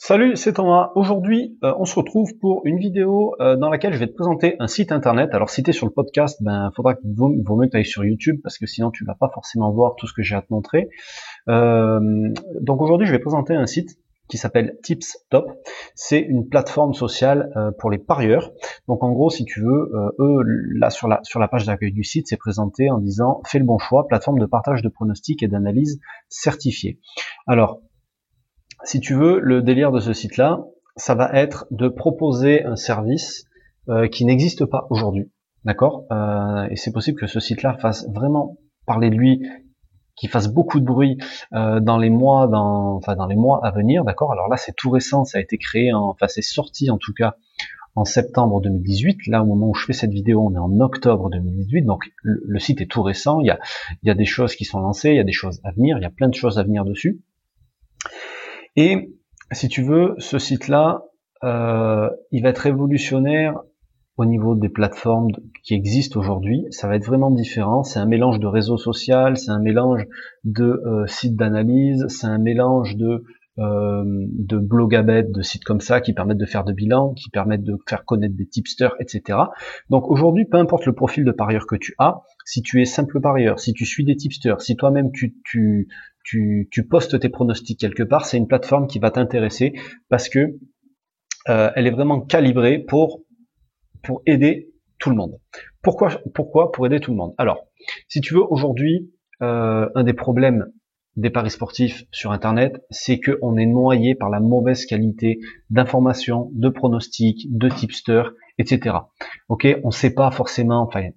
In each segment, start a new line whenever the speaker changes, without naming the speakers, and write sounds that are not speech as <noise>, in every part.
Salut, c'est Thomas. Aujourd'hui, euh, on se retrouve pour une vidéo euh, dans laquelle je vais te présenter un site internet. Alors, si tu es sur le podcast, ben, faudra que vous, vous mettez sur YouTube parce que sinon tu vas pas forcément voir tout ce que j'ai à te montrer. Euh, donc aujourd'hui, je vais présenter un site qui s'appelle TipsTop. C'est une plateforme sociale pour les parieurs. Donc en gros, si tu veux, eux, là sur la sur la page d'accueil du site, c'est présenté en disant fais le bon choix, plateforme de partage de pronostics et d'analyse certifiée. Alors si tu veux, le délire de ce site-là, ça va être de proposer un service euh, qui n'existe pas aujourd'hui, d'accord? Euh, Et c'est possible que ce site-là fasse vraiment parler de lui, qu'il fasse beaucoup de bruit euh, dans les mois, dans, enfin dans les mois à venir, d'accord? Alors là, c'est tout récent, ça a été créé, en, enfin c'est sorti en tout cas en septembre 2018. Là, au moment où je fais cette vidéo, on est en octobre 2018, donc le, site est tout récent. Il y a, il y a des choses qui sont lancées, il y a des choses à venir, il y a plein de choses à venir dessus. Et si tu veux, ce site-là, euh, il va être révolutionnaire au niveau des plateformes qui existent aujourd'hui. Ça va être vraiment différent. C'est un mélange de réseau social, c'est un mélange de euh, sites d'analyse, c'est un mélange de euh, de de sites comme ça qui permettent de faire de bilans, qui permettent de faire connaître des tipsters, etc. Donc aujourd'hui, peu importe le profil de parieur que tu as, si tu es simple parieur, si tu suis des tipsters, si toi-même tu, postes tes pronostics quelque part, c'est une plateforme qui va t'intéresser parce que euh, elle est vraiment calibrée pour pour aider tout le monde. Pourquoi pourquoi pour aider tout le monde? Alors, si tu veux aujourd'hui, euh, un des problèmes des paris sportifs sur Internet, c'est qu'on est noyé par la mauvaise qualité d'informations, de pronostics, de tipsters, etc. Ok, on ne sait pas forcément, enfin,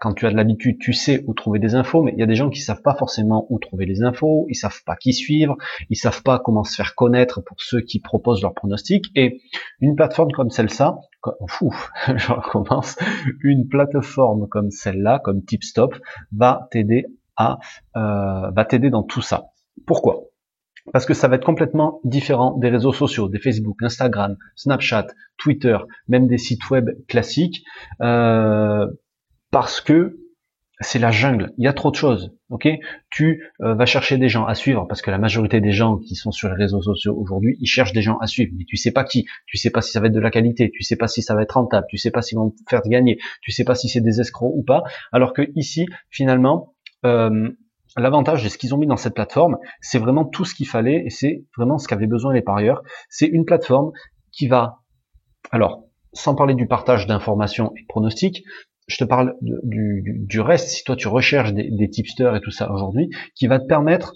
quand tu as de l'habitude, tu sais où trouver des infos, mais il y a des gens qui savent pas forcément où trouver les infos, ils savent pas qui suivre, ils savent pas comment se faire connaître pour ceux qui proposent leurs pronostics. Et une plateforme comme celle-là, recommence, <laughs> une plateforme comme celle-là, comme TipStop, va t'aider à, euh, va t'aider dans tout ça. Pourquoi? Parce que ça va être complètement différent des réseaux sociaux, des Facebook, Instagram, Snapchat, Twitter, même des sites web classiques. Euh, parce que c'est la jungle. Il y a trop de choses. Ok? Tu euh, vas chercher des gens à suivre parce que la majorité des gens qui sont sur les réseaux sociaux aujourd'hui, ils cherchent des gens à suivre. Mais tu sais pas qui. Tu sais pas si ça va être de la qualité. Tu sais pas si ça va être rentable. Tu sais pas s'ils vont te faire gagner. Tu sais pas si c'est des escrocs ou pas. Alors que ici, finalement, euh, l'avantage de ce qu'ils ont mis dans cette plateforme, c'est vraiment tout ce qu'il fallait et c'est vraiment ce qu'avaient besoin les parieurs. C'est une plateforme qui va, alors, sans parler du partage d'informations et de pronostics, je te parle du, reste, si toi tu recherches des, tipsters et tout ça aujourd'hui, qui va te permettre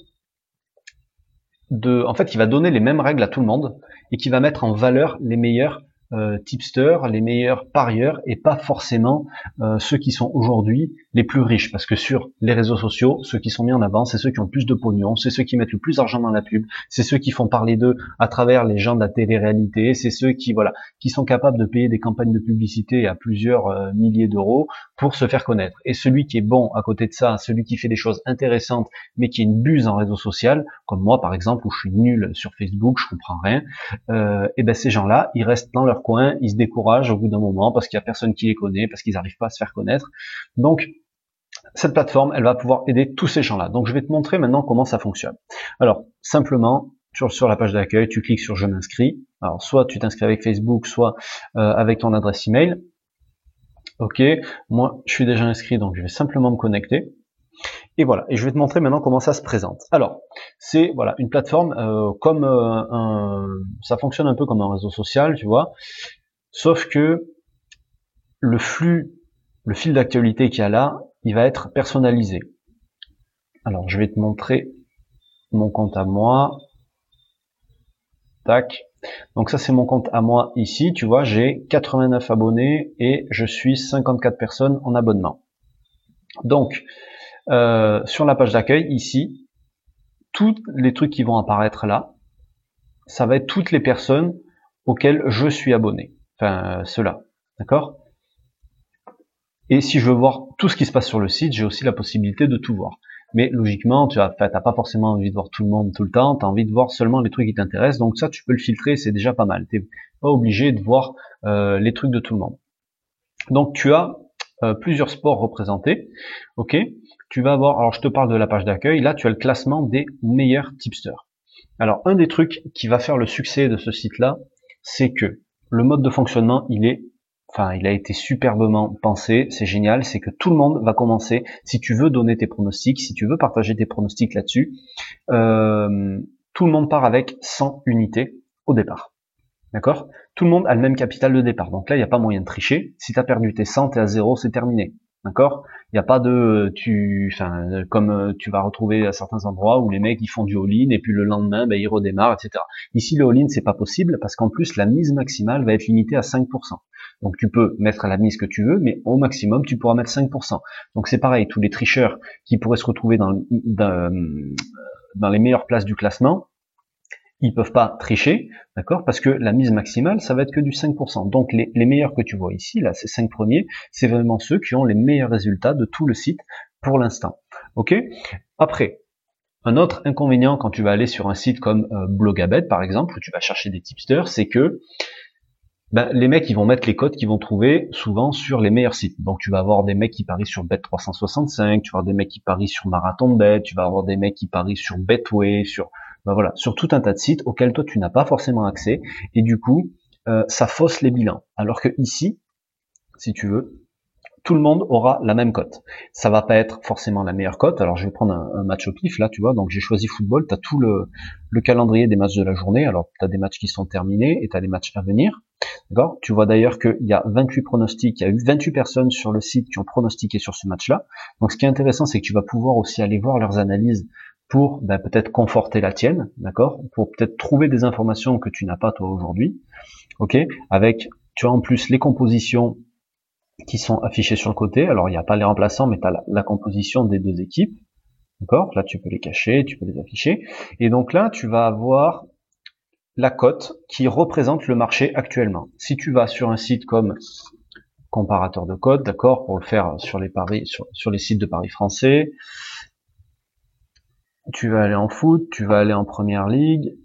de, en fait, qui va donner les mêmes règles à tout le monde et qui va mettre en valeur les meilleurs euh, tipsters, les meilleurs parieurs et pas forcément euh, ceux qui sont aujourd'hui les plus riches. Parce que sur les réseaux sociaux, ceux qui sont mis en avant, c'est ceux qui ont le plus de pognon, c'est ceux qui mettent le plus d'argent dans la pub, c'est ceux qui font parler d'eux à travers les gens de la télé-réalité, c'est ceux qui voilà, qui sont capables de payer des campagnes de publicité à plusieurs euh, milliers d'euros pour se faire connaître. Et celui qui est bon à côté de ça, celui qui fait des choses intéressantes mais qui est une buse en réseau social, comme moi par exemple où je suis nul sur Facebook, je comprends rien, et ben ces gens-là, ils restent dans leur coin, ils se découragent au bout d'un moment parce qu'il y a personne qui les connaît, parce qu'ils n'arrivent pas à se faire connaître. Donc, cette plateforme, elle va pouvoir aider tous ces gens-là. Donc, je vais te montrer maintenant comment ça fonctionne. Alors, simplement, sur, sur la page d'accueil, tu cliques sur je m'inscris. Alors, soit tu t'inscris avec Facebook, soit euh, avec ton adresse email. Ok, moi, je suis déjà inscrit, donc je vais simplement me connecter. Et voilà, et je vais te montrer maintenant comment ça se présente. Alors, c'est voilà une plateforme euh, comme euh, un, ça fonctionne un peu comme un réseau social, tu vois, sauf que le flux, le fil d'actualité qu'il y a là, il va être personnalisé. Alors, je vais te montrer mon compte à moi. Tac. Donc ça c'est mon compte à moi ici, tu vois, j'ai 89 abonnés et je suis 54 personnes en abonnement. Donc, euh, sur la page d'accueil, ici, tous les trucs qui vont apparaître là, ça va être toutes les personnes auxquelles je suis abonné. Enfin, cela. D'accord? Et si je veux voir tout ce qui se passe sur le site, j'ai aussi la possibilité de tout voir. Mais logiquement, tu n'as pas forcément envie de voir tout le monde tout le temps, tu as envie de voir seulement les trucs qui t'intéressent. Donc ça, tu peux le filtrer, c'est déjà pas mal. Tu pas obligé de voir euh, les trucs de tout le monde. Donc tu as plusieurs sports représentés. Ok tu vas avoir, alors je te parle de la page d'accueil, là tu as le classement des meilleurs tipsters. Alors, un des trucs qui va faire le succès de ce site-là, c'est que le mode de fonctionnement, il est, enfin, il a été superbement pensé, c'est génial, c'est que tout le monde va commencer, si tu veux donner tes pronostics, si tu veux partager tes pronostics là-dessus, euh, tout le monde part avec 100 unités au départ. D'accord? Tout le monde a le même capital de départ. Donc là, il n'y a pas moyen de tricher. Si tu as perdu tes 100, tu es à zéro, c'est terminé. D'accord? Il n'y a pas de tu enfin comme euh, tu vas retrouver à certains endroits où les mecs ils font du all-in et puis le lendemain ben, ils redémarrent, etc. Ici le all-in c'est pas possible parce qu'en plus la mise maximale va être limitée à 5%. Donc tu peux mettre la mise que tu veux, mais au maximum tu pourras mettre 5%. Donc c'est pareil, tous les tricheurs qui pourraient se retrouver dans, dans, dans les meilleures places du classement, ils peuvent pas tricher, d'accord? Parce que la mise maximale, ça va être que du 5%. Donc les, meilleurs que tu vois ici, là, ces cinq premiers, c'est vraiment ceux qui ont les meilleurs résultats de tout le site pour l'instant. Ok? Après, un autre inconvénient quand tu vas aller sur un site comme euh, Blogabet, par exemple, où tu vas chercher des tipsters, c'est que ben, les mecs ils vont mettre les codes qu'ils vont trouver souvent sur les meilleurs sites. Donc tu vas avoir des mecs qui parient sur Bet365, tu vas avoir des mecs qui parient sur Marathon Bet, tu vas avoir des mecs qui parient sur Betway, sur ben voilà, sur tout un tas de sites auxquels toi tu n'as pas forcément accès, et du coup, euh, ça fausse les bilans. Alors que ici, si tu veux, tout le monde aura la même cote. Ça va pas être forcément la meilleure cote. Alors je vais prendre un, match au pif là, tu vois. Donc j'ai choisi football. Tu as tout le, le, calendrier des matchs de la journée. Alors tu as des matchs qui sont terminés et tu as des matchs à venir. D'accord? Tu vois d'ailleurs qu'il y a 28 pronostics. Il y a eu 28 personnes sur le site qui ont pronostiqué sur ce match-là. Donc ce qui est intéressant, c'est que tu vas pouvoir aussi aller voir leurs analyses pour ben, peut-être conforter la tienne, d'accord? Pour peut-être trouver des informations que tu n'as pas toi aujourd'hui, ok? Avec, tu as en plus les compositions qui sont affichées sur le côté. Alors il n'y a pas les remplaçants, mais tu as la, composition des deux équipes, d'accord? Là tu peux les cacher, tu peux les afficher. Et donc là tu vas avoir la cote qui représente le marché actuellement. Si tu vas sur un site comme comparateur de code, d'accord, pour le faire sur les paris, sur les sites de paris français, tu vas aller en foot, tu vas aller en première ligue.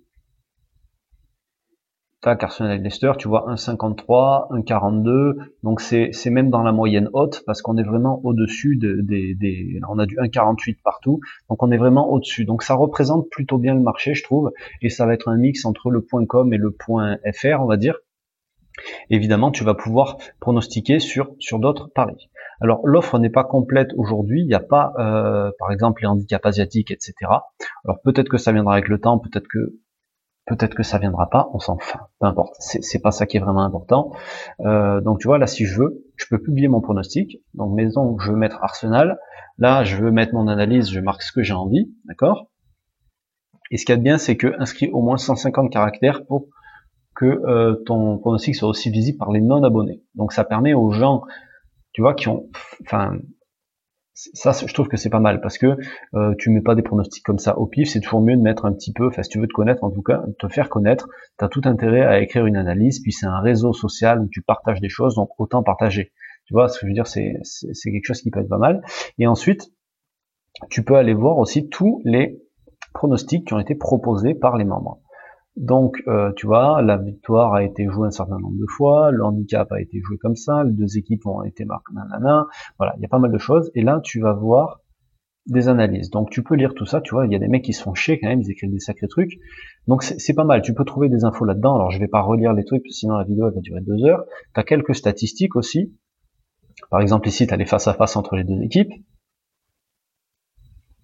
Tac, Arsenal Leicester, tu vois 1,53, 1,42. Donc c'est même dans la moyenne haute parce qu'on est vraiment au-dessus des, des, on a du 1,48 partout. Donc on est vraiment au-dessus. Donc ça représente plutôt bien le marché, je trouve. Et ça va être un mix entre le .com et le .fr, on va dire. Évidemment, tu vas pouvoir pronostiquer sur sur d'autres paris. Alors l'offre n'est pas complète aujourd'hui, il n'y a pas, euh, par exemple, les handicaps asiatiques, etc. Alors peut-être que ça viendra avec le temps, peut-être que peut-être que ça viendra pas, on s'en fout, peu importe. C'est pas ça qui est vraiment important. Euh, donc tu vois là, si je veux, je peux publier mon pronostic. Donc maison, je veux mettre Arsenal. Là, je veux mettre mon analyse, je marque ce que j'ai envie, d'accord? Et ce qu'il y a de bien, c'est que inscrit au moins 150 caractères pour que euh, ton pronostic soit aussi visible par les non abonnés. Donc ça permet aux gens tu vois, qui ont, enfin, ça, je trouve que c'est pas mal parce que euh, tu mets pas des pronostics comme ça au pif. C'est toujours mieux de mettre un petit peu, enfin, si tu veux te connaître, en tout cas, te faire connaître. Tu as tout intérêt à écrire une analyse. Puis c'est un réseau social où tu partages des choses, donc autant partager. Tu vois, ce que je veux dire, c'est c'est quelque chose qui peut être pas mal. Et ensuite, tu peux aller voir aussi tous les pronostics qui ont été proposés par les membres. Donc, euh, tu vois, la victoire a été jouée un certain nombre de fois, le handicap a été joué comme ça, les deux équipes ont été marquées, nanana, voilà, il y a pas mal de choses, et là, tu vas voir des analyses. Donc, tu peux lire tout ça, tu vois, il y a des mecs qui se font chier quand même, ils écrivent des sacrés trucs, donc c'est pas mal, tu peux trouver des infos là-dedans, alors je vais pas relire les trucs, sinon la vidéo, elle va durer deux heures, tu as quelques statistiques aussi, par exemple ici, tu as les face-à-face entre les deux équipes,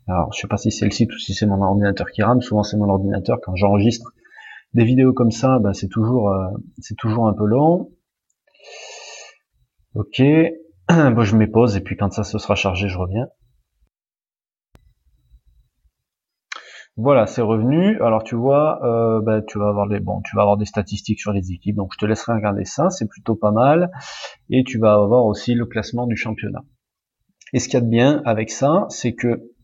alors, je sais pas si c'est le site ou si c'est mon ordinateur qui rame. Souvent, c'est mon ordinateur quand j'enregistre des vidéos comme ça, bah, c'est toujours, euh, c'est toujours un peu long. Ok, <clears throat> bon, je mets pause et puis quand ça se sera chargé, je reviens. Voilà, c'est revenu. Alors tu vois, euh, bah, tu vas avoir des bon, tu vas avoir des statistiques sur les équipes. Donc je te laisserai regarder ça, c'est plutôt pas mal. Et tu vas avoir aussi le classement du championnat. Et ce qu'il y a de bien avec ça, c'est que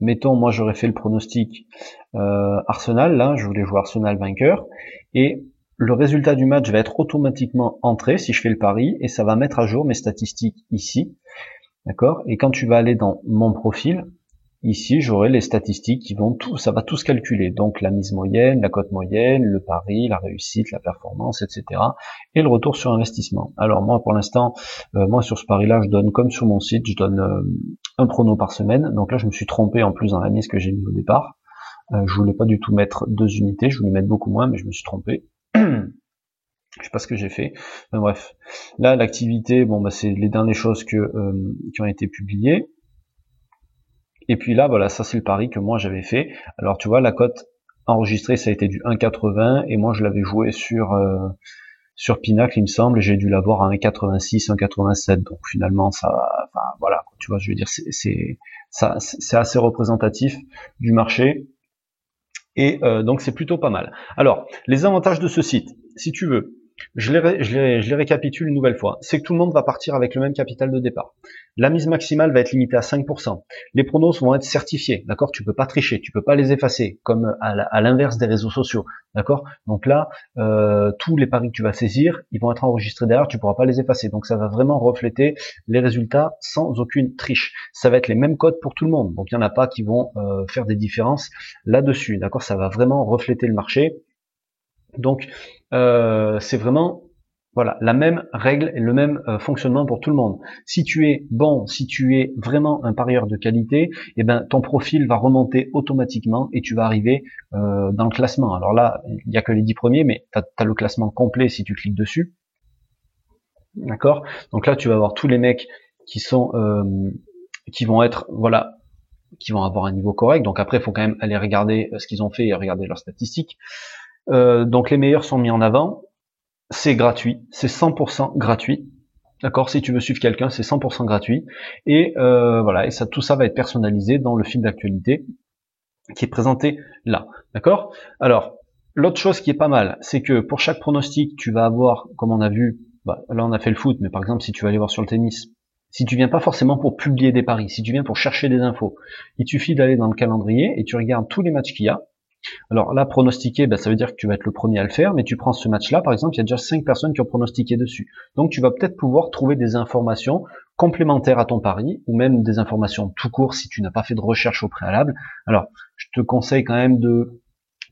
mettons, moi j'aurais fait le pronostic euh, Arsenal, là, je voulais jouer Arsenal vainqueur, et le résultat du match va être automatiquement entré si je fais le pari, et ça va mettre à jour mes statistiques ici, d'accord? Et quand tu vas aller dans mon profil, Ici, j'aurai les statistiques qui vont tout, ça va tout se calculer. Donc la mise moyenne, la cote moyenne, le pari, la réussite, la performance, etc. Et le retour sur investissement. Alors moi, pour l'instant, euh, moi sur ce pari-là, je donne comme sur mon site, je donne euh, un prono par semaine. Donc là, je me suis trompé en plus dans la mise que j'ai mis au départ. Euh, je voulais pas du tout mettre deux unités, je voulais mettre beaucoup moins, mais je me suis trompé. <clears throat> je sais pas ce que j'ai fait. bref, là l'activité, bon bah c'est les dernières choses que euh, qui ont été publiées. Et puis là, voilà, ça c'est le pari que moi j'avais fait. Alors tu vois, la cote enregistrée, ça a été du 1,80 et moi je l'avais joué sur euh, sur Pinacle, il me semble, j'ai dû l'avoir à 1,86, 1,87. Donc finalement, ça, enfin voilà, tu vois, je veux dire, c'est assez représentatif du marché. Et euh, donc c'est plutôt pas mal. Alors, les avantages de ce site, si tu veux, je les, récapitule une nouvelle fois. C'est que tout le monde va partir avec le même capital de départ. La mise maximale va être limitée à 5%. Les pronos vont être certifiés, d'accord? Tu peux pas tricher, tu peux pas les effacer, comme à l'inverse des réseaux sociaux, d'accord? Donc là, euh, tous les paris que tu vas saisir, ils vont être enregistrés derrière, tu pourras pas les effacer. Donc ça va vraiment refléter les résultats sans aucune triche. Ça va être les mêmes codes pour tout le monde. Donc il y en a pas qui vont euh, faire des différences là-dessus, d'accord? Ça va vraiment refléter le marché. Donc euh, c'est vraiment voilà la même règle et le même euh, fonctionnement pour tout le monde. Si tu es bon, si tu es vraiment un parieur de qualité, eh ben ton profil va remonter automatiquement et tu vas arriver euh, dans le classement. Alors là, il n'y a que les 10 premiers, mais tu as, le classement complet si tu cliques dessus. D'accord? Donc là, tu vas avoir tous les mecs qui sont qui vont être voilà qui vont avoir un niveau correct. Donc après, il faut quand même aller regarder ce qu'ils ont fait et regarder leurs statistiques. Euh, donc les meilleurs sont mis en avant. C'est gratuit, c'est 100% gratuit. D'accord, si tu veux suivre quelqu'un, c'est 100% gratuit. Et euh, voilà, et ça, tout ça va être personnalisé dans le fil d'actualité qui est présenté là. D'accord? Alors, l'autre chose qui est pas mal, c'est que pour chaque pronostic, tu vas avoir, comme on a vu, bah, là on a fait le foot, mais par exemple si tu vas aller voir sur le tennis, si tu viens pas forcément pour publier des paris, si tu viens pour chercher des infos, il suffit d'aller dans le calendrier et tu regardes tous les matchs qu'il y a, alors là, pronostiquer, ben, ça veut dire que tu vas être le premier à le faire, mais tu prends ce match-là, par exemple, il y a déjà cinq personnes qui ont pronostiqué dessus. Donc tu vas peut-être pouvoir trouver des informations complémentaires à ton pari, ou même des informations tout court si tu n'as pas fait de recherche au préalable. Alors, je te conseille quand même de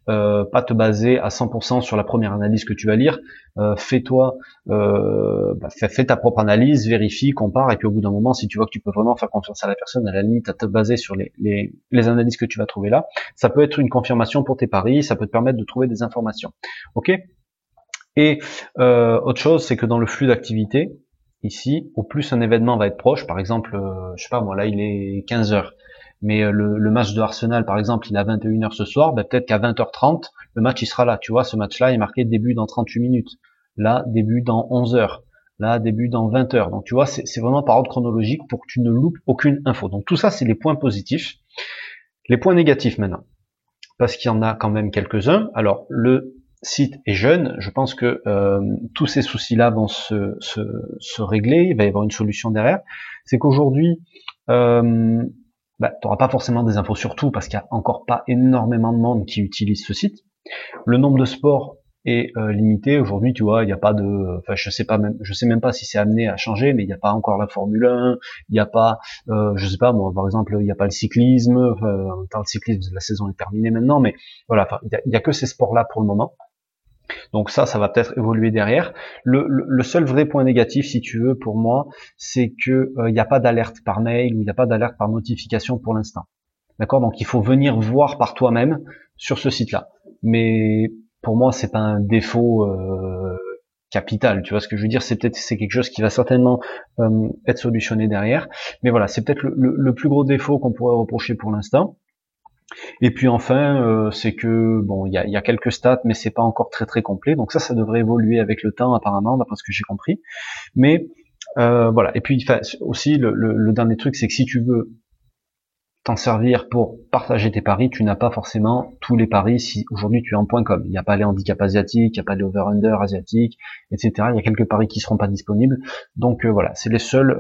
euh, pas te baser à 100% sur la première analyse que tu vas lire. Euh, fais-toi, euh, bah, fais, ta propre analyse, vérifie, compare, et puis au bout d'un moment, si tu vois que tu peux vraiment faire confiance à la personne, à la limite, à te baser sur les, les, les analyses que tu vas trouver là, ça peut être une confirmation pour tes paris, ça peut te permettre de trouver des informations. Ok? Et euh, autre chose, c'est que dans le flux d'activité, ici, au plus un événement va être proche, par exemple, euh, je sais pas moi, là il est 15 heures mais euh, le, match de Arsenal, par exemple, il est à 21h ce soir, ben peut-être qu'à 20h30, le match il sera là. Tu vois, ce match-là est marqué début dans 38 minutes. Là, début dans 11 heures. Là, début dans 20 heures. Donc tu vois, c'est vraiment par ordre chronologique pour que tu ne loupes aucune info. Donc tout ça, c'est les points positifs. Les points négatifs maintenant. Parce qu'il y en a quand même quelques-uns. Alors, le site est jeune, je pense que euh, tous ces soucis-là vont se, se, se, régler, il va y avoir une solution derrière. C'est qu'aujourd'hui, euh, bah, tu n'auras pas forcément des infos sur tout parce qu'il n'y a encore pas énormément de monde qui utilise ce site. Le nombre de sports est euh, limité. Aujourd'hui, tu vois, il n'y a pas de, enfin, je sais pas même, je sais même pas si c'est amené à changer, mais il n'y a pas encore la Formule 1, il n'y a pas, euh, je sais pas, moi, par exemple, il n'y a pas le cyclisme. Enfin, le cyclisme, la saison est terminée maintenant, mais voilà, il n'y a, que ces sports-là pour le moment. Donc ça, ça va peut-être évoluer derrière. Le, seul vrai point négatif, si tu veux, pour moi, c'est que il euh, n'y a pas d'alerte par mail ou il n'y a pas d'alerte par notification pour l'instant. D'accord? Donc il faut venir voir par toi-même sur ce site-là. Mais pour moi, c'est pas un défaut euh, capital. Tu vois ce que je veux dire? C'est peut-être c'est quelque chose qui va certainement euh, être solutionné derrière. Mais voilà, c'est peut-être le plus gros défaut qu'on pourrait reprocher pour l'instant. Et puis enfin, euh, c'est que bon, il y a, quelques stats, mais c'est pas encore très très complet. Donc ça, ça devrait évoluer avec le temps, apparemment, d'après ce que j'ai compris. Mais euh, voilà. Et puis aussi, le, dernier truc, c'est que si tu veux t'en servir pour partager tes paris, tu n'as pas forcément tous les paris si aujourd'hui tu es en point com. Il n'y a pas les handicaps asiatiques, il n'y a pas les over-under asiatiques, etc. Il y a quelques paris qui seront pas disponibles. Donc euh, voilà, c'est les seuls,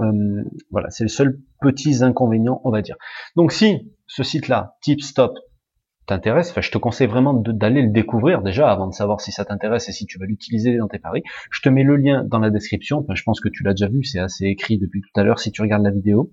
voilà, c'est les seuls petits inconvénients, on va dire. Donc si ce site-là, Tip Stop, t'intéresse, enfin, je te conseille vraiment d'aller le découvrir déjà avant de savoir si ça t'intéresse et si tu vas l'utiliser dans tes paris. Je te mets le lien dans la description. Enfin, je pense que tu l'as déjà vu, c'est assez écrit depuis tout à l'heure si tu regardes la vidéo.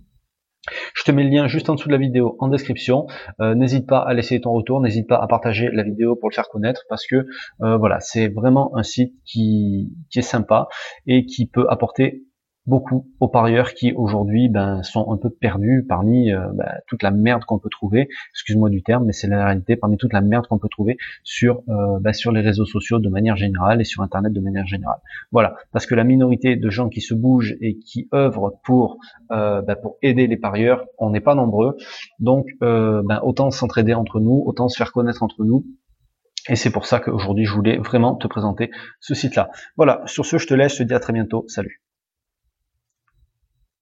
Je te mets le lien juste en dessous de la vidéo en description. Euh, n'hésite pas à laisser ton retour, n'hésite pas à partager la vidéo pour le faire connaître parce que euh, voilà, c'est vraiment un site qui, qui est sympa et qui peut apporter beaucoup aux parieurs qui aujourd'hui ben, sont un peu perdus parmi euh, ben, toute la merde qu'on peut trouver, excuse-moi du terme, mais c'est la réalité, parmi toute la merde qu'on peut trouver sur euh, ben, sur les réseaux sociaux de manière générale et sur Internet de manière générale. Voilà, parce que la minorité de gens qui se bougent et qui œuvrent pour euh, ben, pour aider les parieurs, on n'est pas nombreux, donc ben, autant s'entraider entre nous, autant se faire connaître entre nous. Et c'est pour ça qu'aujourd'hui, je voulais vraiment te présenter ce site-là. Voilà, sur ce, je te laisse, je te dis à très bientôt. Salut